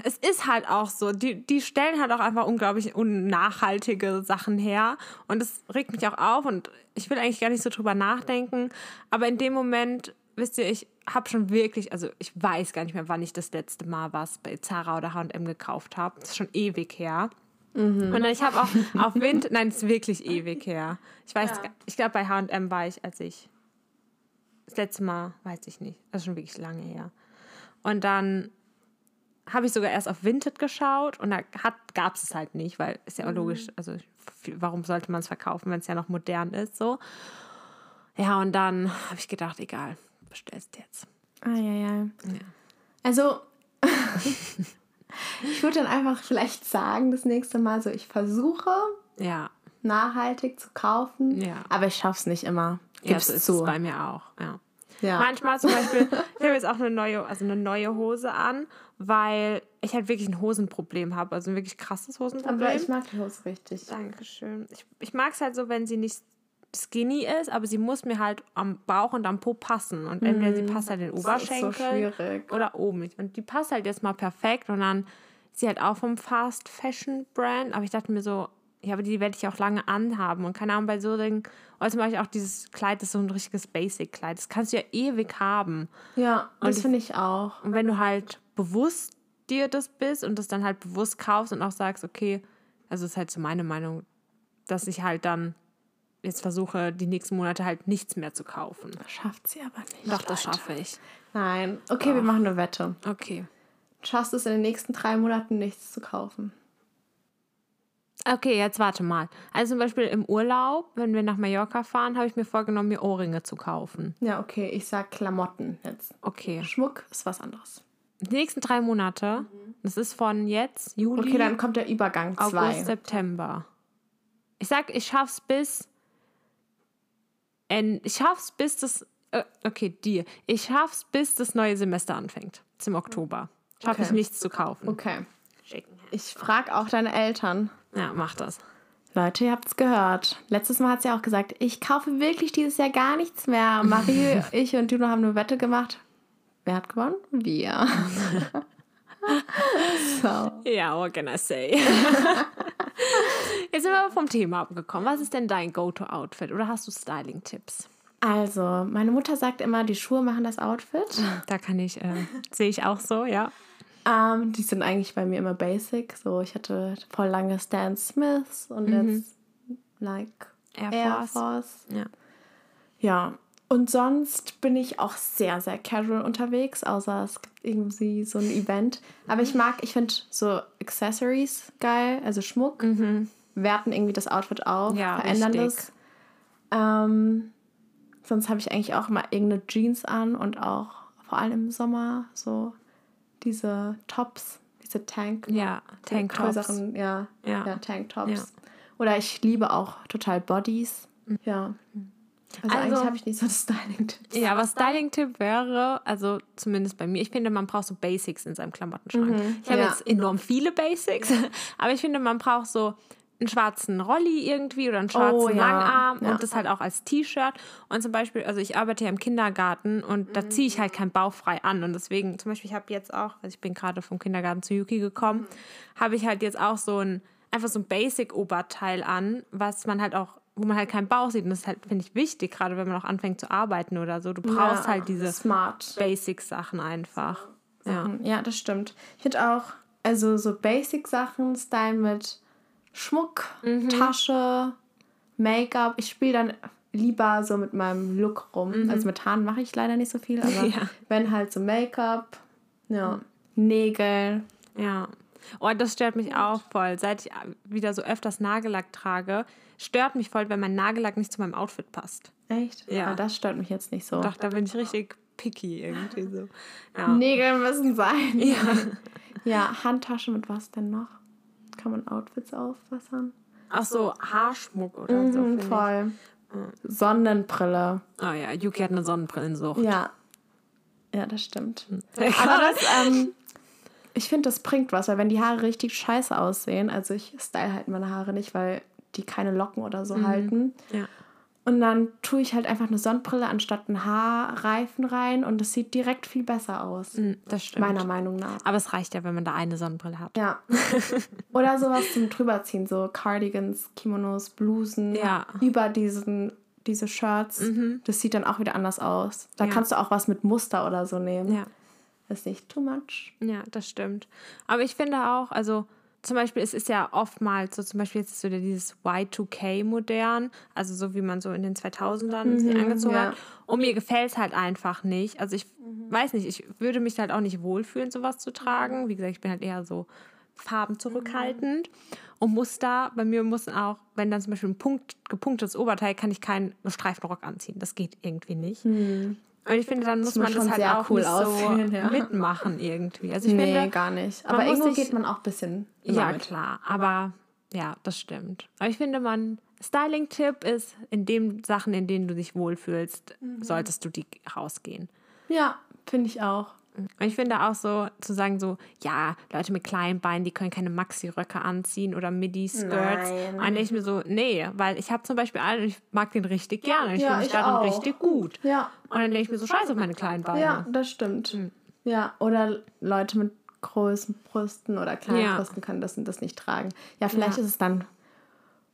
es ist halt auch so, die, die stellen halt auch einfach unglaublich unnachhaltige Sachen her und es regt mich auch auf und ich will eigentlich gar nicht so drüber nachdenken, aber in dem Moment, wisst ihr, ich habe schon wirklich, also ich weiß gar nicht mehr, wann ich das letzte Mal was bei Zara oder H&M gekauft habe, das ist schon ewig her. Und dann ich habe auch auf Wind, nein, das ist wirklich ewig her. Ich weiß, Ja. ich glaube bei H&M war ich, als ich das letzte Mal, weiß ich nicht. Das ist schon wirklich lange her. Und dann habe ich sogar erst auf Vinted geschaut und da gab es es halt nicht, weil ist ja auch logisch, also warum sollte man es verkaufen, wenn es ja noch modern ist, so. Ja, und dann habe ich gedacht, egal, bestellst jetzt. Ah, ja, ja. Also, ich würde dann einfach vielleicht sagen, das nächste Mal so, ich versuche Ja, nachhaltig zu kaufen, Ja. aber ich schaff's nicht immer. ja Gib's so ist zu. es bei mir auch, ja. Ja. Manchmal zum Beispiel, ich habe jetzt auch eine neue, also eine neue Hose an, weil ich halt wirklich ein Hosenproblem habe, also ein wirklich krasses Hosenproblem. aber ich mag die Hose richtig. Dankeschön. Ich, ich mag es halt so, wenn sie nicht skinny ist, aber sie muss mir halt am Bauch und am Po passen. Und entweder sie passt halt in den so Oberschenkel schwierig. oder oben. Und die passt halt jetzt mal perfekt. Und dann ist sie halt auch vom Fast Fashion Brand. Aber ich dachte mir so, ja, aber die werde ich auch lange anhaben. Und keine Ahnung, bei so Dingen, oder zum Beispiel auch dieses Kleid, das ist so ein richtiges Basic-Kleid. Das kannst du ja ewig haben. Ja, das ich- finde ich auch. Und wenn du halt bewusst dir das bist und das dann halt bewusst kaufst und auch sagst, okay, also das ist halt so meine Meinung, dass ich halt dann jetzt versuche, die nächsten Monate halt nichts mehr zu kaufen. Schafft sie aber nicht. Doch, das Leute. schaffe ich. Nein. Okay, wir machen eine Wette. Okay. Du schaffst es in den nächsten drei Monaten nichts zu kaufen. Okay, jetzt warte mal. Also zum Beispiel im Urlaub, wenn wir nach Mallorca fahren, habe ich mir vorgenommen, mir Ohrringe zu kaufen. Ja, okay, ich sag Klamotten jetzt. Okay. Schmuck ist was anderes. Die nächsten drei Monate, das ist von jetzt, Juli, Okay, dann kommt der Übergang August, zwei. September. Ich sag, ich schaff's bis. Ich schaff's bis das. Äh, okay, dir. Ich schaff's bis das neue Semester anfängt. Zum Oktober. Schaffe Okay. ich nichts zu kaufen. Okay. Ich frage auch deine Eltern. Ja, mach das. Leute, ihr habt es gehört. Letztes Mal hat sie auch gesagt, ich kaufe wirklich dieses Jahr gar nichts mehr. Marie, ich und Juno haben eine Wette gemacht. Wer hat gewonnen? Wir. so. Ja, what can I say? Jetzt sind wir aber vom Thema abgekommen. Was ist denn dein Go-To-Outfit oder hast du Styling-Tipps? Also, meine Mutter sagt immer, die Schuhe machen das Outfit. Da kann ich, äh, sehe ich auch so, ja. Ähm, die sind eigentlich bei mir immer basic. So, ich hatte voll lange Stan Smiths und mhm. jetzt like Air Force. Air Force. Ja. Ja. Und sonst bin ich auch sehr, sehr casual unterwegs, außer es gibt irgendwie so ein Event. Aber ich mag, ich finde so Accessories geil, also Schmuck, mhm. werten irgendwie das Outfit auf, ja, verändern das. Ähm, sonst habe ich eigentlich auch immer irgendeine Jeans an und auch vor allem im Sommer so diese Tops, diese Tank, ja, Tanktops. Ja, ja. ja Tanktops. Ja. Oder ich liebe auch total Bodies. Ja. Also, also eigentlich habe ich nicht so das Styling-Tipp. Ja, aber Styling-Tipp wäre, also zumindest bei mir, ich finde, man braucht so Basics in seinem Klamottenschrank. Mhm, ich habe ja. jetzt enorm viele Basics, aber ich finde, man braucht so einen schwarzen Rolli irgendwie oder einen schwarzen oh, ja. Langarm ja. und das halt auch als T-Shirt. Und zum Beispiel, also ich arbeite ja im Kindergarten und da ziehe ich halt kein bauchfrei an. Und deswegen, zum Beispiel, ich habe jetzt auch, also ich bin gerade vom Kindergarten zu Yuki gekommen, mhm. habe ich halt jetzt auch so ein, einfach so ein Basic-Oberteil an, was man halt auch wo man halt keinen Bauch sieht. Und das ist halt, finde ich, wichtig, gerade wenn man auch anfängt zu arbeiten oder so. Du brauchst ja, halt diese Basic-Sachen einfach. Ja. ja, das stimmt. Ich finde auch, also so Basic-Sachen, Style mit Schmuck, mhm. Tasche, Make-up. Ich spiele dann lieber so mit meinem Look rum. Mhm. Also mit Haaren mache ich leider nicht so viel, aber ja. wenn halt so Make-up, ja, Nägel. Ja. Oh, das stört mich auch voll. Seit ich wieder so öfters Nagellack trage, stört mich voll, wenn mein Nagellack nicht zu meinem Outfit passt. Echt? Ja. Aber das stört mich jetzt nicht so. Doch, da bin ich richtig picky irgendwie so. Ja. Nägel müssen sein. Ja. ja, Handtasche mit was denn noch? Kann man Outfits aufwassern. Ach so, Haarschmuck oder mhm, so. Voll. Ich. Sonnenbrille. Ah oh ja, Yuki hat eine Sonnenbrillensucht. Ja. Ja, das stimmt. Hm. Aber das, ähm, ich finde, das bringt was, weil wenn die Haare richtig scheiße aussehen, also ich style halt meine Haare nicht, weil die keine Locken oder so mhm. halten. Ja. Und dann tue ich halt einfach eine Sonnenbrille anstatt einen Haarreifen rein und es sieht direkt viel besser aus. Mm, das stimmt. Meiner Meinung nach. Aber es reicht ja, wenn man da eine Sonnenbrille hat. Ja. Oder sowas zum drüberziehen, so Cardigans, Kimonos, Blusen ja. über diesen diese Shirts. Mhm. Das sieht dann auch wieder anders aus. Da ja. kannst du auch was mit Muster oder so nehmen. Ja. Das ist nicht too much. Ja, das stimmt. Aber ich finde auch, also zum Beispiel, es ist ja oftmals so, zum Beispiel jetzt ist so dieses Y2K modern, also so wie man so in den 2000ern mhm, sich angezogen ja. hat. Und mir gefällt es halt einfach nicht. Also ich mhm. weiß nicht, ich würde mich halt auch nicht wohlfühlen, sowas zu tragen. Wie gesagt, ich bin halt eher so Farben zurückhaltend. Mhm. Und muss da, bei mir muss auch, wenn dann zum Beispiel ein Punkt, gepunktetes Oberteil, kann ich keinen Streifenrock anziehen. Das geht irgendwie nicht. Mhm. Und ich finde, dann muss man das halt auch cool nicht aussehen, so ja. mitmachen irgendwie. Also ich nee, finde, gar nicht. Aber irgendwo geht man auch ein bisschen Ja, mit. klar. Aber ja, das stimmt. Aber ich finde, man Styling-Tipp ist, in den Sachen, in denen du dich wohlfühlst, mhm. solltest du die rausgehen. Ja, finde ich auch. Und ich finde auch so, zu sagen so, ja, Leute mit kleinen Beinen, die können keine Maxi-Röcke anziehen oder Midi-Skirts. Und dann ich mir so, nee, weil ich habe zum Beispiel einen, ich mag den richtig gerne. Ich ja, finde mich darin auch. richtig gut. Ja. Und dann denke ich mir so, scheiße auf meine kleinen Beine. Ja, das stimmt. Mhm. Ja, oder Leute mit großen Brüsten oder kleinen ja. Brüsten können das und das nicht tragen. Ja, vielleicht ja. ist es dann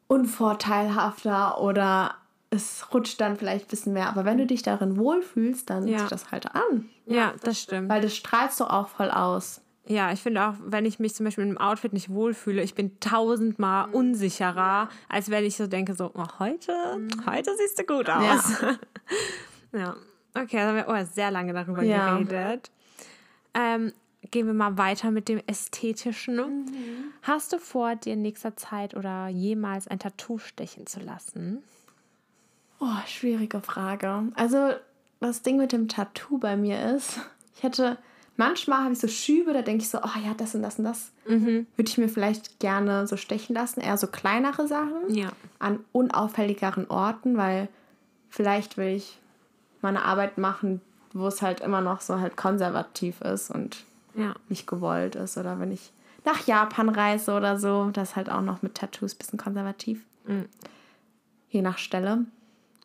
unvorteilhafter oder es rutscht dann vielleicht ein bisschen mehr. Aber wenn du dich darin wohlfühlst, dann ja. zieh das halt an. Ja, das stimmt. Weil das strahlst du auch voll aus. Ja, ich finde auch, wenn ich mich zum Beispiel in einem Outfit nicht wohlfühle, ich bin tausendmal mhm. unsicherer, als wenn ich so denke, so, oh, heute, mhm. heute siehst du gut aus. Ja. ja. Okay, dann haben wir oh, sehr lange darüber ja. geredet. Ähm, gehen wir mal weiter mit dem Ästhetischen. Mhm. Hast du vor, dir in nächster Zeit oder jemals ein Tattoo stechen zu lassen? Oh, schwierige Frage. Also, das Ding mit dem Tattoo bei mir ist, ich hätte, manchmal habe ich so Schübe, da denke ich so, oh ja, das und das und das mhm. würde ich mir vielleicht gerne so stechen lassen. Eher so kleinere Sachen ja. an unauffälligeren Orten, weil vielleicht will ich meine Arbeit machen, wo es halt immer noch so halt konservativ ist und ja. nicht gewollt ist. Oder wenn ich nach Japan reise oder so, das ist halt auch noch mit Tattoos ein bisschen konservativ. Je nach Stelle.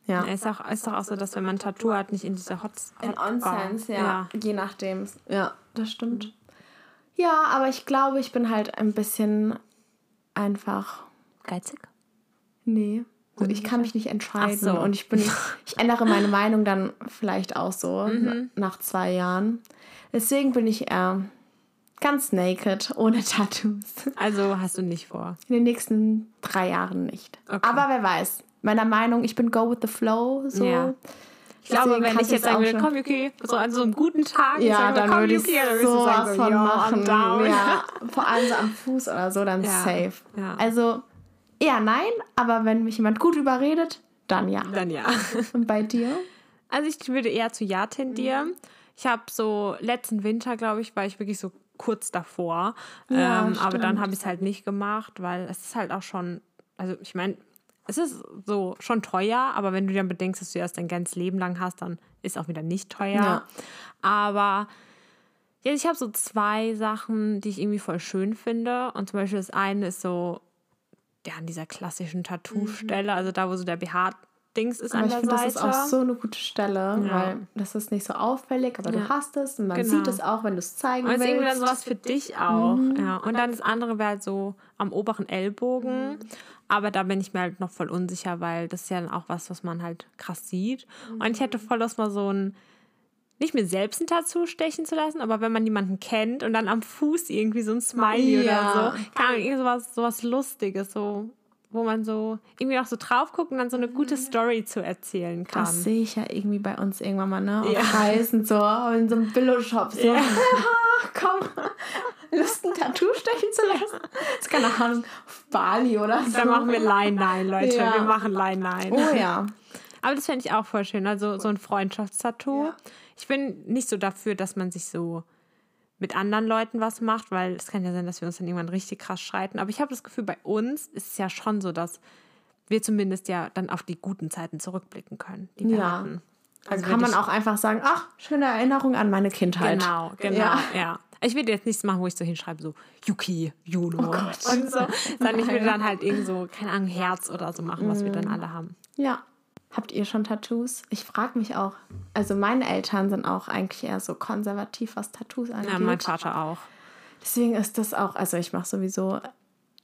Ja. Ist, auch, ist doch auch so, dass wenn man ein Tattoo hat, nicht in diese Hots. In Hotbar- Onsens, ja. Je nachdem. Ja, das stimmt. Ja, aber ich glaube, ich bin halt ein bisschen einfach. Geizig? Nee. So, ich kann mich nicht entscheiden. Ach so. Und ich bin, ich ändere meine Meinung dann vielleicht auch so nach zwei Jahren. Deswegen bin ich eher ganz naked, ohne Tattoos. Also hast du nicht vor. In den nächsten drei Jahren nicht. Okay. Aber wer weiß. Meiner Meinung, ich bin go with the flow. So. Ja. Ich glaube, wenn ich jetzt sagen würde, komm, Yuki, so an so einem guten Tag, Ja, sage, dann komm, würde ich Yuki, dann sowas sagen, so, von yo, machen. Ja, vor allem so am Fuß oder so, dann Ja, safe. ja. Also eher nein, aber wenn mich jemand gut überredet, dann ja. Dann ja. Und bei dir? Also ich würde eher zu Ja tendieren. Ich habe so letzten Winter, glaube ich, war ich wirklich so kurz davor. Ja, ähm, aber dann habe ich es halt nicht gemacht, weil es ist halt auch schon, also ich meine, es ist so schon teuer, aber wenn du dann bedenkst, dass du erst dein ganzes Leben lang hast, dann ist auch wieder nicht teuer. Ja. Aber ja, ich habe so zwei Sachen, die ich irgendwie voll schön finde. Und zum Beispiel das eine ist so, ja, an dieser klassischen Tattoo-Stelle, also da, wo so der BH-Dings ist Aber an ich der finde, das Seite. ist auch so eine gute Stelle, Ja. weil das ist nicht so auffällig, aber Ja. du hast es und man Genau. sieht es auch, wenn du es zeigen Und es ist irgendwie dann willst. sowas für dich auch. Mhm. Ja. Und dann das andere wäre halt so am oberen Ellbogen. Mhm. Aber da bin ich mir halt noch voll unsicher, weil das ist ja dann auch was, was man halt krass sieht. Und ich Mhm. hätte voll Lust mal so ein, nicht mir selbst ein Tattoo stechen zu lassen, aber wenn man jemanden kennt und dann am Fuß irgendwie so ein Smiley Ja. oder so. Ahnung, irgendwie sowas, sowas Lustiges, so, wo man so irgendwie auch so drauf guckt und dann so eine gute Story zu erzählen kann. Das sehe ich ja irgendwie bei uns irgendwann mal, ne? Auf Ja. Reisen, so in so einem Billo-Shop. So. Komm, Lust ein Tattoo stechen zu lassen? Das ist keine Ahnung, auf Bali oder so. Dann machen wir Line-Line, Leute. Ja. Wir machen Line-Line. Oh ja. Aber das fände ich auch voll schön. Also so ein Freundschaftstattoo. Ich bin nicht so dafür, dass man sich so mit anderen Leuten was macht, weil es kann ja sein, dass wir uns dann irgendwann richtig krass streiten. Aber ich habe das Gefühl, bei uns ist es ja schon so, dass wir zumindest ja dann auf die guten Zeiten zurückblicken können, die wir Ja. hatten. Also wenn kann man auch einfach sagen, ach, schöne Erinnerung an meine Kindheit. Genau, genau, Ja. ja. Ich würde jetzt nichts machen, wo ich so hinschreibe, so Yuki, Juno Oh Gott. und so. Sondern ich würde dann halt irgend so, keine Ahnung, Herz oder so machen, was wir Mhm. dann alle haben. Ja. Habt ihr schon Tattoos? Ich frage mich auch. Also meine Eltern sind auch eigentlich eher so konservativ, was Tattoos angeht. Ja, mein Vater auch. Deswegen ist das auch, also ich mache sowieso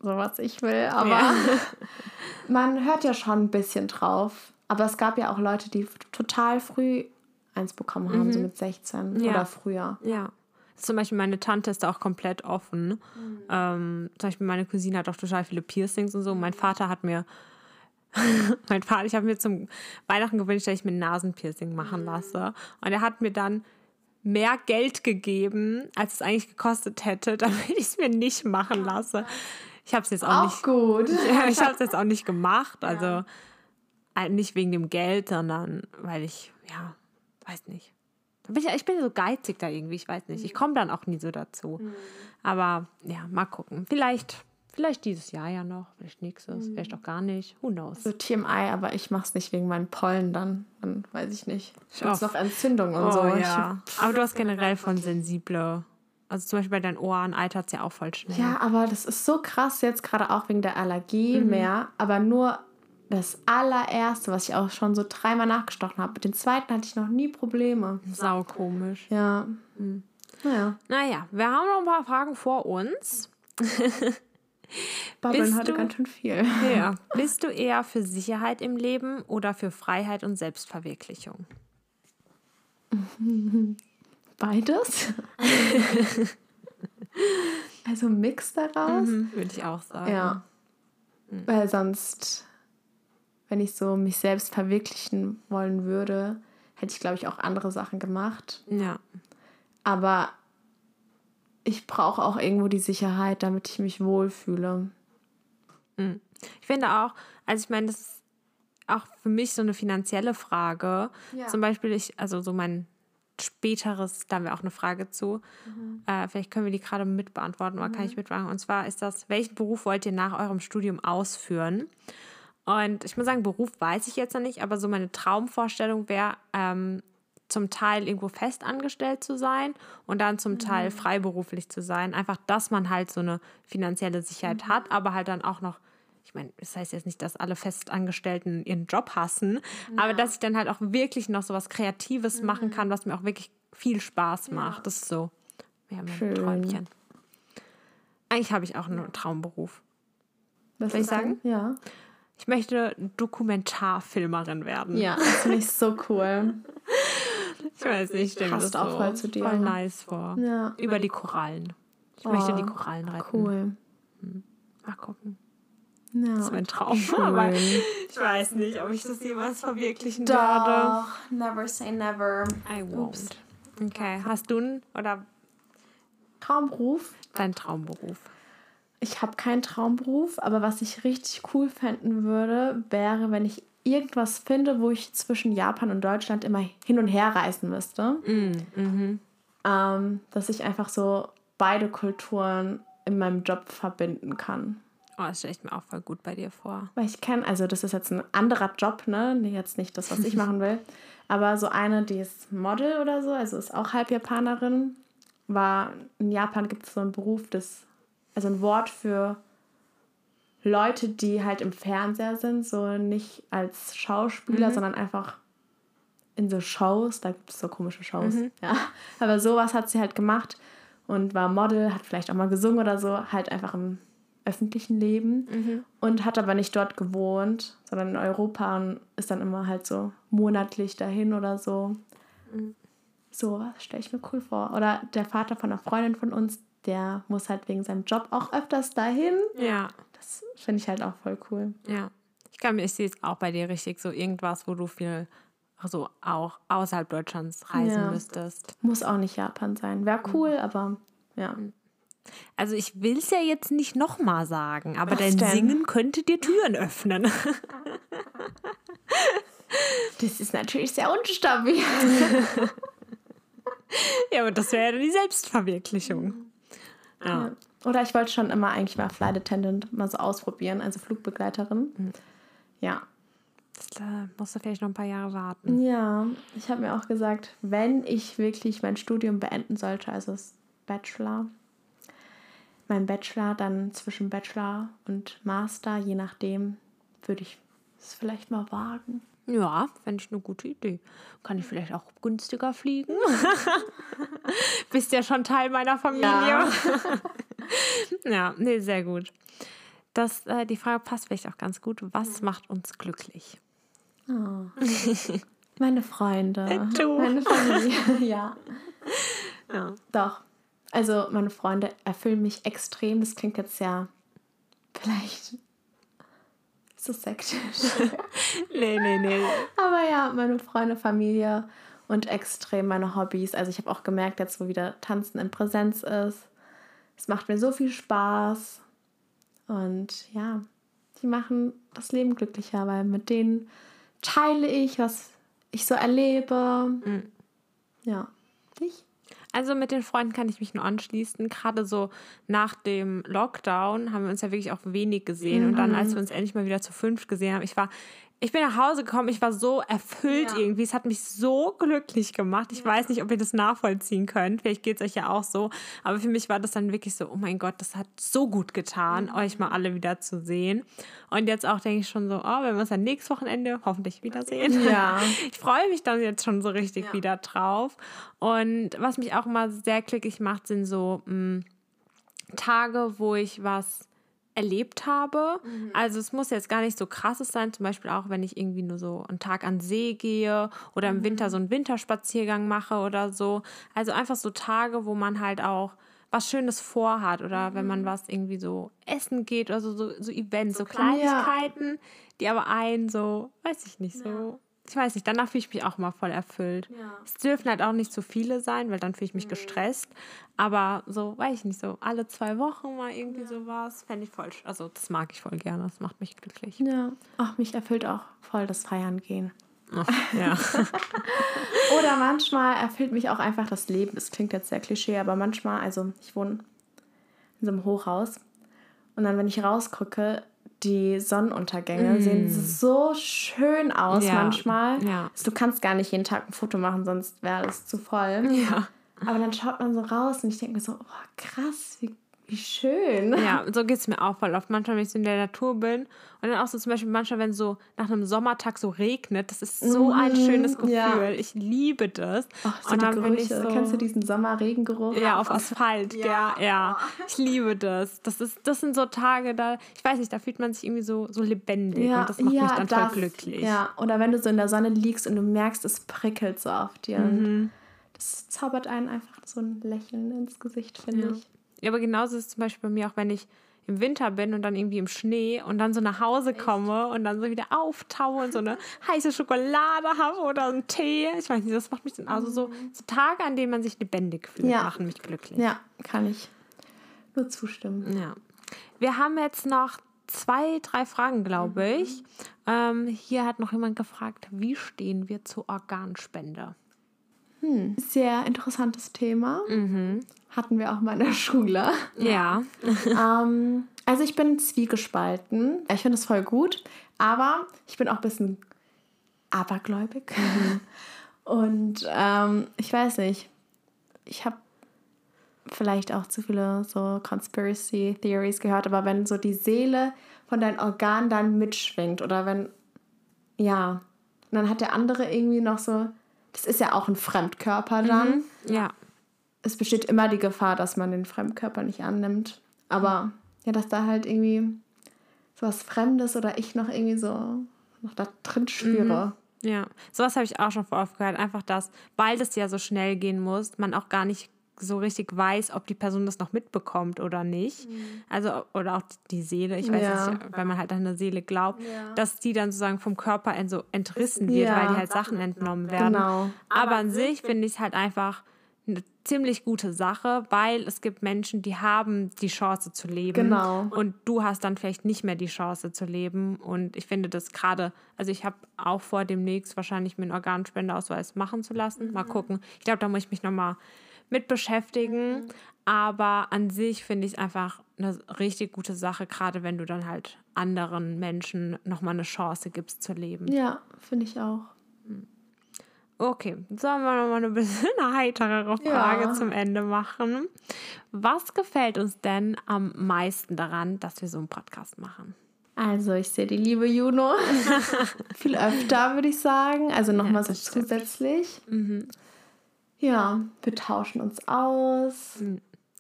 so, was ich will, aber Ja. man hört ja schon ein bisschen drauf. Aber es gab ja auch Leute, die total früh eins bekommen haben, so mit 16 Ja. oder früher. Ja. Zum Beispiel meine Tante ist da auch komplett offen. Ähm, zum Beispiel meine Cousine hat auch total viele Piercings und so. Mein Vater hat mir, mein Vater, ich habe mir zum Weihnachten gewünscht, dass ich mir ein Nasenpiercing machen lasse. Und er hat mir dann mehr Geld gegeben, als es eigentlich gekostet hätte, damit ich es mir nicht machen lasse. Ich habe es jetzt auch, Auch nicht. gut. Ja, ich habe es jetzt auch nicht gemacht. Also äh, nicht wegen dem Geld, sondern weil ich, ja, weiß nicht. Bin Ich, ich bin so geizig da irgendwie, ich weiß nicht. Ich komme dann auch nie so dazu. Aber ja, mal gucken. Vielleicht, vielleicht dieses Jahr ja noch, vielleicht nächstes, vielleicht auch gar nicht. Who knows? So TMI, aber ich mache es nicht wegen meinen Pollen dann. Dann weiß ich nicht. Ich habe noch Entzündung und Oh, so. ja. Aber du hast generell von sensible, also zum Beispiel bei deinen Ohren eitert es ja auch voll schnell. Ich, ja, aber das ist so krass jetzt gerade auch wegen der Allergie Mhm. mehr. Aber nur das allererste, was ich auch schon so dreimal nachgestochen habe. Mit dem zweiten hatte ich noch nie Probleme. Sau komisch. Ja. Mhm. Naja. Naja, wir haben noch ein paar Fragen vor uns. Babbeln hatte du- ganz schön viel. Ja. Bist du eher für Sicherheit im Leben oder für Freiheit und Selbstverwirklichung? Beides. also ein Mix daraus. Würde ich auch sagen. Ja. Weil sonst, wenn ich so mich selbst verwirklichen wollen würde, hätte ich, glaube ich, auch andere Sachen gemacht. Ja. Aber ich brauche auch irgendwo die Sicherheit, damit ich mich wohlfühle. Ich finde auch, also ich meine, das ist auch für mich so eine finanzielle Frage. Ja. Zum Beispiel, ich, also so mein späteres, da haben wir auch eine Frage zu. Äh, vielleicht können wir die gerade mit beantworten oder kann ich mitmachen. Und zwar ist das, welchen Beruf wollt ihr nach eurem Studium ausführen? Und ich muss sagen, Beruf weiß ich jetzt noch nicht, aber so meine Traumvorstellung wäre, ähm, zum Teil irgendwo fest angestellt zu sein und dann zum Teil freiberuflich zu sein. Einfach, dass man halt so eine finanzielle Sicherheit hat, aber halt dann auch noch ich meine, das heißt jetzt nicht, dass alle Festangestellten ihren Job hassen, ja. aber dass ich dann halt auch wirklich noch so was Kreatives mhm. machen kann, was mir auch wirklich viel Spaß macht. Ja. Das ist so ja, mein Schön. Träumchen. Eigentlich habe ich auch einen Traumberuf. Was Soll ich sagen? Ja. Ich möchte Dokumentarfilmerin werden. Ja, das finde ich so cool. ich weiß nicht, mir das auch so voll, zu dir. voll nice vor. Ja. Über die Korallen. Ich oh, möchte die Korallen retten. Cool. Hm. Mal gucken. Ja. Das ist mein Traum. Aber ich weiß nicht, ob ich das jemals verwirklichen Doch. werde. Never say never. I won't. Oops. Okay, hast du einen oder Traumberuf? Dein Traumberuf. Ich habe keinen Traumberuf, aber was ich richtig cool fänden würde, wäre, wenn ich irgendwas finde, wo ich zwischen Japan und Deutschland immer hin und her reisen müsste. Mm, mhm. ähm, dass ich einfach so beide Kulturen in meinem Job verbinden kann. Oh, das stelle ich mir auch voll gut bei dir vor. Weil ich kenne, also das ist jetzt ein anderer Job, ne? Jetzt nicht das, was ich machen will. Aber so eine, die ist Model oder so, also ist auch halb Japanerin. War in Japan gibt es so einen Beruf, das, also ein Wort für Leute, die halt im Fernseher sind, so nicht als Schauspieler, mhm. sondern einfach in so Shows, da gibt es so komische Shows. Mhm. Ja. Aber sowas hat sie halt gemacht und war Model, hat vielleicht auch mal gesungen oder so, halt einfach im öffentlichen Leben mhm. und hat aber nicht dort gewohnt, sondern in Europa und ist dann immer halt so monatlich dahin oder so. Mhm. So, was stelle ich mir cool vor. Oder der Vater von einer Freundin von uns, der muss halt wegen seinem Job auch öfters dahin. Ja. Das finde ich halt auch voll cool. Ja. Ich kann mir, ich sehe es auch bei dir richtig, so irgendwas, wo du viel so auch außerhalb Deutschlands reisen ja. müsstest. Muss auch nicht Japan sein. Wäre cool, mhm. aber ja. Mhm. Also ich will es ja jetzt nicht nochmal sagen, aber Was dein denn? Singen könnte dir Türen öffnen. Das ist natürlich sehr unstabil. ja, aber das wäre ja die Selbstverwirklichung. Ja. ja. Oder ich wollte schon immer eigentlich mal Flight Attendant mal so ausprobieren, also Flugbegleiterin. Mhm. Ja. Da musst du vielleicht noch ein paar Jahre warten. Ja, ich habe mir auch gesagt, wenn ich wirklich mein Studium beenden sollte, also das Bachelor, mein Bachelor, dann zwischen Bachelor und Master, je nachdem, würde ich es vielleicht mal wagen. Ja, fände ich eine gute Idee. Kann ich vielleicht auch günstiger fliegen? Bist ja schon Teil meiner Familie. Ja, ja nee, sehr gut. Das, äh, die Frage passt vielleicht auch ganz gut. Was macht uns glücklich? Oh. Meine Freunde. Du. Meine Familie, ja. ja. Doch. Also meine Freunde erfüllen mich extrem. Das klingt jetzt ja vielleicht so sektisch. nee, nee, nee. Aber ja, meine Freunde, Familie und extrem meine Hobbys. Also ich habe auch gemerkt, jetzt wo wieder Tanzen in Präsenz ist, es macht mir so viel Spaß. Und ja, die machen das Leben glücklicher, weil mit denen teile ich, was ich so erlebe. Mhm. Ja. Dich? Also mit den Freunden kann ich mich nur anschließen. Gerade so nach dem Lockdown haben wir uns ja wirklich auch wenig gesehen. Mhm. Und dann, als mhm. wir uns endlich mal wieder zu fünf gesehen haben, ich war ich bin nach Hause gekommen, ich war so erfüllt ja. irgendwie. Es hat mich so glücklich gemacht. Ich ja. weiß nicht, ob ihr das nachvollziehen könnt. Vielleicht geht es euch ja auch so. Aber für mich war das dann wirklich so, oh mein Gott, das hat so gut getan, mhm. euch mal alle wieder zu sehen. Und jetzt auch denke ich schon so, oh, wenn wir uns dann nächstes Wochenende hoffentlich wiedersehen. Ja. Ich freue mich dann jetzt schon so richtig ja. wieder drauf. Und was mich auch immer sehr glücklich macht, sind so mh, mm, Tage, wo ich was erlebt habe. Mhm. Also es muss jetzt gar nicht so krasses sein, zum Beispiel auch wenn ich irgendwie nur so einen Tag an See gehe oder im mhm. Winter so einen Winterspaziergang mache oder so. Also einfach so Tage, wo man halt auch was Schönes vorhat oder mhm. wenn man was irgendwie so essen geht oder so, so, so Events, so, so Kleinigkeiten, ja. die aber einen so, weiß ich nicht, so ja ich weiß nicht, danach fühle ich mich auch mal voll erfüllt. Ja. Es dürfen halt auch nicht so viele sein, weil dann fühle ich mich mhm. gestresst. Aber so, weiß ich nicht, so alle zwei Wochen mal irgendwie ja. sowas, fände ich voll, also das mag ich voll gerne, das macht mich glücklich. Ja, ach, mich erfüllt auch voll das Feiern gehen. Ach, ja. Oder manchmal erfüllt mich auch einfach das Leben. Es klingt jetzt sehr klischee, aber manchmal, also ich wohne in so einem Hochhaus und dann, wenn ich rausgucke, die Sonnenuntergänge mm. sehen so schön aus ja. manchmal. Ja. Du kannst gar nicht jeden Tag ein Foto machen, sonst wäre es zu voll. Ja. Aber dann schaut man so raus und ich denke mir so, oh, krass, wie Wie schön. Ja, so geht es mir auch voll oft. Manchmal, wenn ich so in der Natur bin und dann auch so zum Beispiel manchmal, wenn so nach einem Sommertag so regnet, das ist so ein schönes Gefühl. ja. Ich liebe das. Ach, so und dann bin ich Gerüche. so, Kennst du diesen Sommerregengeruch? ja, auf Asphalt, ja. ja, Ich liebe das. Das, ist, das sind so Tage, da, ich weiß nicht, da fühlt man sich irgendwie so, so lebendig und das macht mich dann voll glücklich. Ja, oder wenn du so in der Sonne liegst und du merkst, es prickelt so auf dir. Mhm. Das zaubert einen einfach so ein Lächeln ins Gesicht, finde ich. Ja, aber genauso ist es zum Beispiel bei mir auch, wenn ich im Winter bin und dann irgendwie im Schnee und dann so nach Hause komme und dann so wieder auftaue und so eine heiße Schokolade habe oder einen Tee. Ich weiß nicht, das macht mich dann also so, so Tage, an denen man sich lebendig fühlt, Ja. machen mich glücklich. Ja, kann ich nur zustimmen. Ja. Wir haben jetzt noch zwei, drei Fragen, glaube ich. Ähm, hier hat noch jemand gefragt, wie stehen wir zur Organspende? Sehr interessantes Thema. Mhm. Hatten wir auch mal in der Schule. Ja. ähm, also ich bin zwiegespalten. Ich finde es voll gut, aber ich bin auch ein bisschen abergläubig. Und ähm, ich weiß nicht, ich habe vielleicht auch zu viele so Conspiracy Theories gehört, aber wenn so die Seele von deinem Organ dann mitschwingt oder wenn, ja, und dann hat der andere irgendwie noch so, das ist ja auch ein Fremdkörper dann Ja. es besteht immer die Gefahr, dass man den Fremdkörper nicht annimmt. Aber ja, dass da halt irgendwie so was Fremdes oder ich noch irgendwie so noch da drin spüre. Ja, sowas habe ich auch schon vor oft gehört. Einfach das, weil das ja so schnell gehen muss, man auch gar nicht so richtig weiß, ob die Person das noch mitbekommt oder nicht. Also, oder auch die Seele, ich weiß Ja. nicht, weil man halt an eine Seele glaubt, dass die dann sozusagen vom Körper so entrissen wird, Ja. weil die halt Sachen entnommen werden. Genau. Aber an sich finde ich es halt einfach eine ziemlich gute Sache, weil es gibt Menschen, die haben die Chance zu leben. Genau. Und du hast dann vielleicht nicht mehr die Chance zu leben. Und ich finde das gerade, also ich habe auch vor, demnächst wahrscheinlich mir einen Organspendeausweis machen zu lassen. Mal gucken. Ich glaube, da muss ich mich nochmal mit beschäftigen. Aber an sich finde ich es einfach eine richtig gute Sache, gerade wenn du dann halt anderen Menschen nochmal eine Chance gibst zu leben. Ja, finde ich auch. Okay, sollen wir nochmal eine bisschen heitere Frage Ja. zum Ende machen. Was gefällt uns denn am meisten daran, dass wir so einen Podcast machen? Also ich sehe die liebe Juno viel öfter, würde ich sagen. Also nochmal so das stimmt. zusätzlich. Ja, wir tauschen uns aus.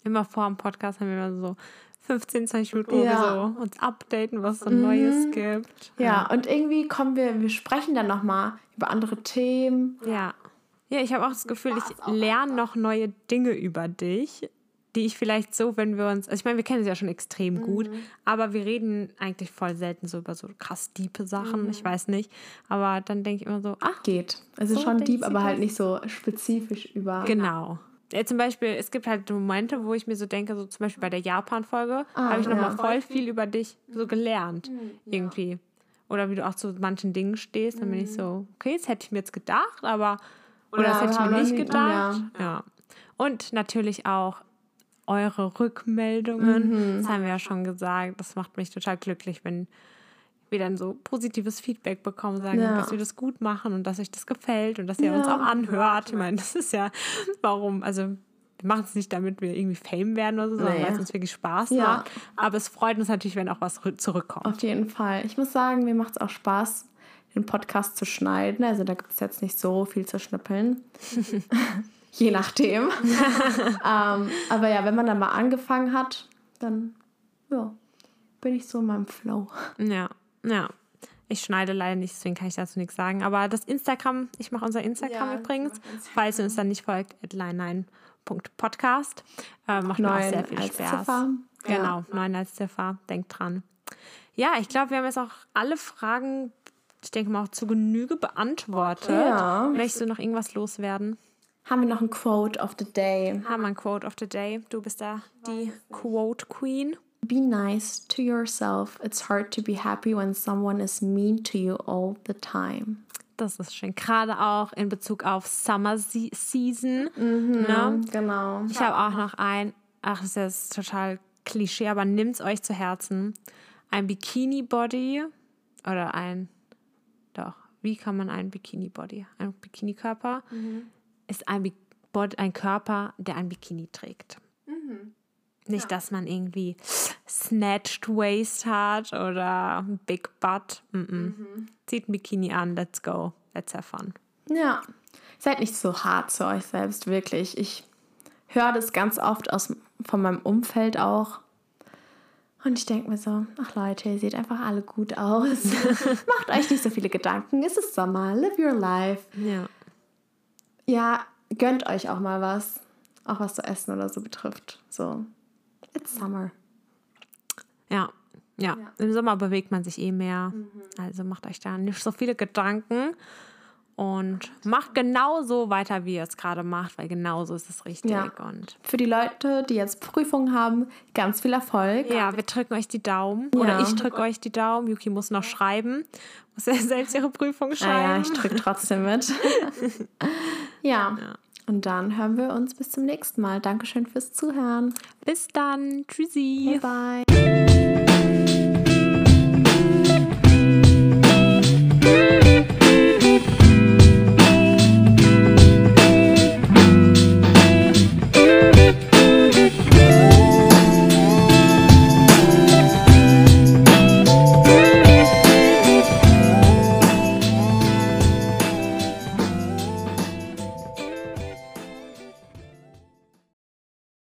Immer vor dem Podcast haben wir immer so 15, 20 Minuten, Ja. so uns updaten, was es so Neues gibt. Ja, und irgendwie kommen wir, wir sprechen dann nochmal über andere Themen. Ja. Ja, ich habe auch das Gefühl, ich lerne noch neue Dinge über dich, die ich vielleicht so, wenn wir uns, also ich meine, wir kennen es ja schon extrem gut, aber wir reden eigentlich voll selten so über so krass diepe Sachen, ich weiß nicht, aber dann denke ich immer so, ach, Geht. Also So schon deep, sie aber halt nicht so spezifisch über. genau. Ja, zum Beispiel, es gibt halt Momente, wo ich mir so denke, so zum Beispiel bei der Japan-Folge, Ah, habe ich nochmal ja. voll viel über dich so gelernt, irgendwie. Oder wie du auch zu manchen Dingen stehst, dann bin ich so, okay, das hätte ich mir jetzt gedacht, aber, oder Ja, das hätte ich mir nicht gedacht. Ja. Und natürlich auch eure Rückmeldungen, das haben wir ja schon gesagt, das macht mich total glücklich, wenn wir dann so positives Feedback bekommen, sagen, Ja. dass wir das gut machen und dass euch das gefällt und dass ihr uns Ja. auch anhört. Ich meine, das ist ja, warum, also wir machen es nicht, damit wir irgendwie Fame werden oder so, sondern Nee. weil es uns wirklich Spaß Ja. macht. Aber es freut uns natürlich, wenn auch was rü- zurückkommt. Auf jeden Fall. Ich muss sagen, mir macht es auch Spaß, den Podcast zu schneiden. Also da gibt es jetzt nicht so viel zu schnippeln. Je nachdem. ähm, aber ja, wenn man dann mal angefangen hat, dann ja, bin ich so in meinem Flow. Ja, ja. Ich schneide leider nicht, deswegen kann ich dazu nichts sagen. Aber das Instagram, ich mache unser Instagram Ja, übrigens, Instagram. falls ihr uns dann nicht folgt, line9.podcast. Äh, macht mir auch Neun sehr viel Spaß. Ziffer. Genau, neun als Ziffer, denkt dran. Ja, ich glaube, wir haben jetzt auch alle Fragen, ich denke mal, auch zu Genüge beantwortet. Ja. Möchtest du noch irgendwas loswerden? Haben wir noch ein Quote of the Day. Haben wir ein Quote of the Day. Du bist da die Quote Queen. Be nice to yourself. It's hard to be happy when someone is mean to you all the time. Das ist schön. Gerade auch in Bezug auf Summer Se Season. Ne? Genau. Ich habe auch noch ein, ach, das ist jetzt total Klischee, aber nimmt's euch zu Herzen. Ein Bikini-Body oder ein, doch, wie kann man ein Bikini-Body, ein Bikini-Körper, ist ein, Bi Bod- ein Körper, der ein Bikini trägt. Nicht, dass man irgendwie snatched waist hat oder big butt. Mm -mm. Zieht ein Bikini an, let's go, let's have fun. Ja, seid nicht so hart zu euch selbst, wirklich. Ich höre das ganz oft aus, von meinem Umfeld auch. Und ich denke mir so, ach Leute, ihr seht einfach alle gut aus. Macht euch nicht so viele Gedanken. Es ist Sommer, live your life. Ja. Ja, gönnt euch auch mal was. Auch was zu essen oder so betrifft. So, it's summer. Ja. Ja, im Sommer bewegt man sich eh mehr. Also macht euch da nicht so viele Gedanken und macht genauso weiter, wie ihr es gerade macht, weil genauso ist es richtig. Ja. Und Für die Leute, die jetzt Prüfungen haben, ganz viel Erfolg. ja, wir drücken euch die Daumen. Ja. Oder ich drücke euch die Daumen. Yuki muss noch schreiben. Muss er selbst ihre Prüfung Ah ja, schreiben. ich drücke trotzdem mit. ja. Und dann hören wir uns bis zum nächsten Mal. Dankeschön fürs Zuhören. Bis dann. Tschüssi. Bye bye.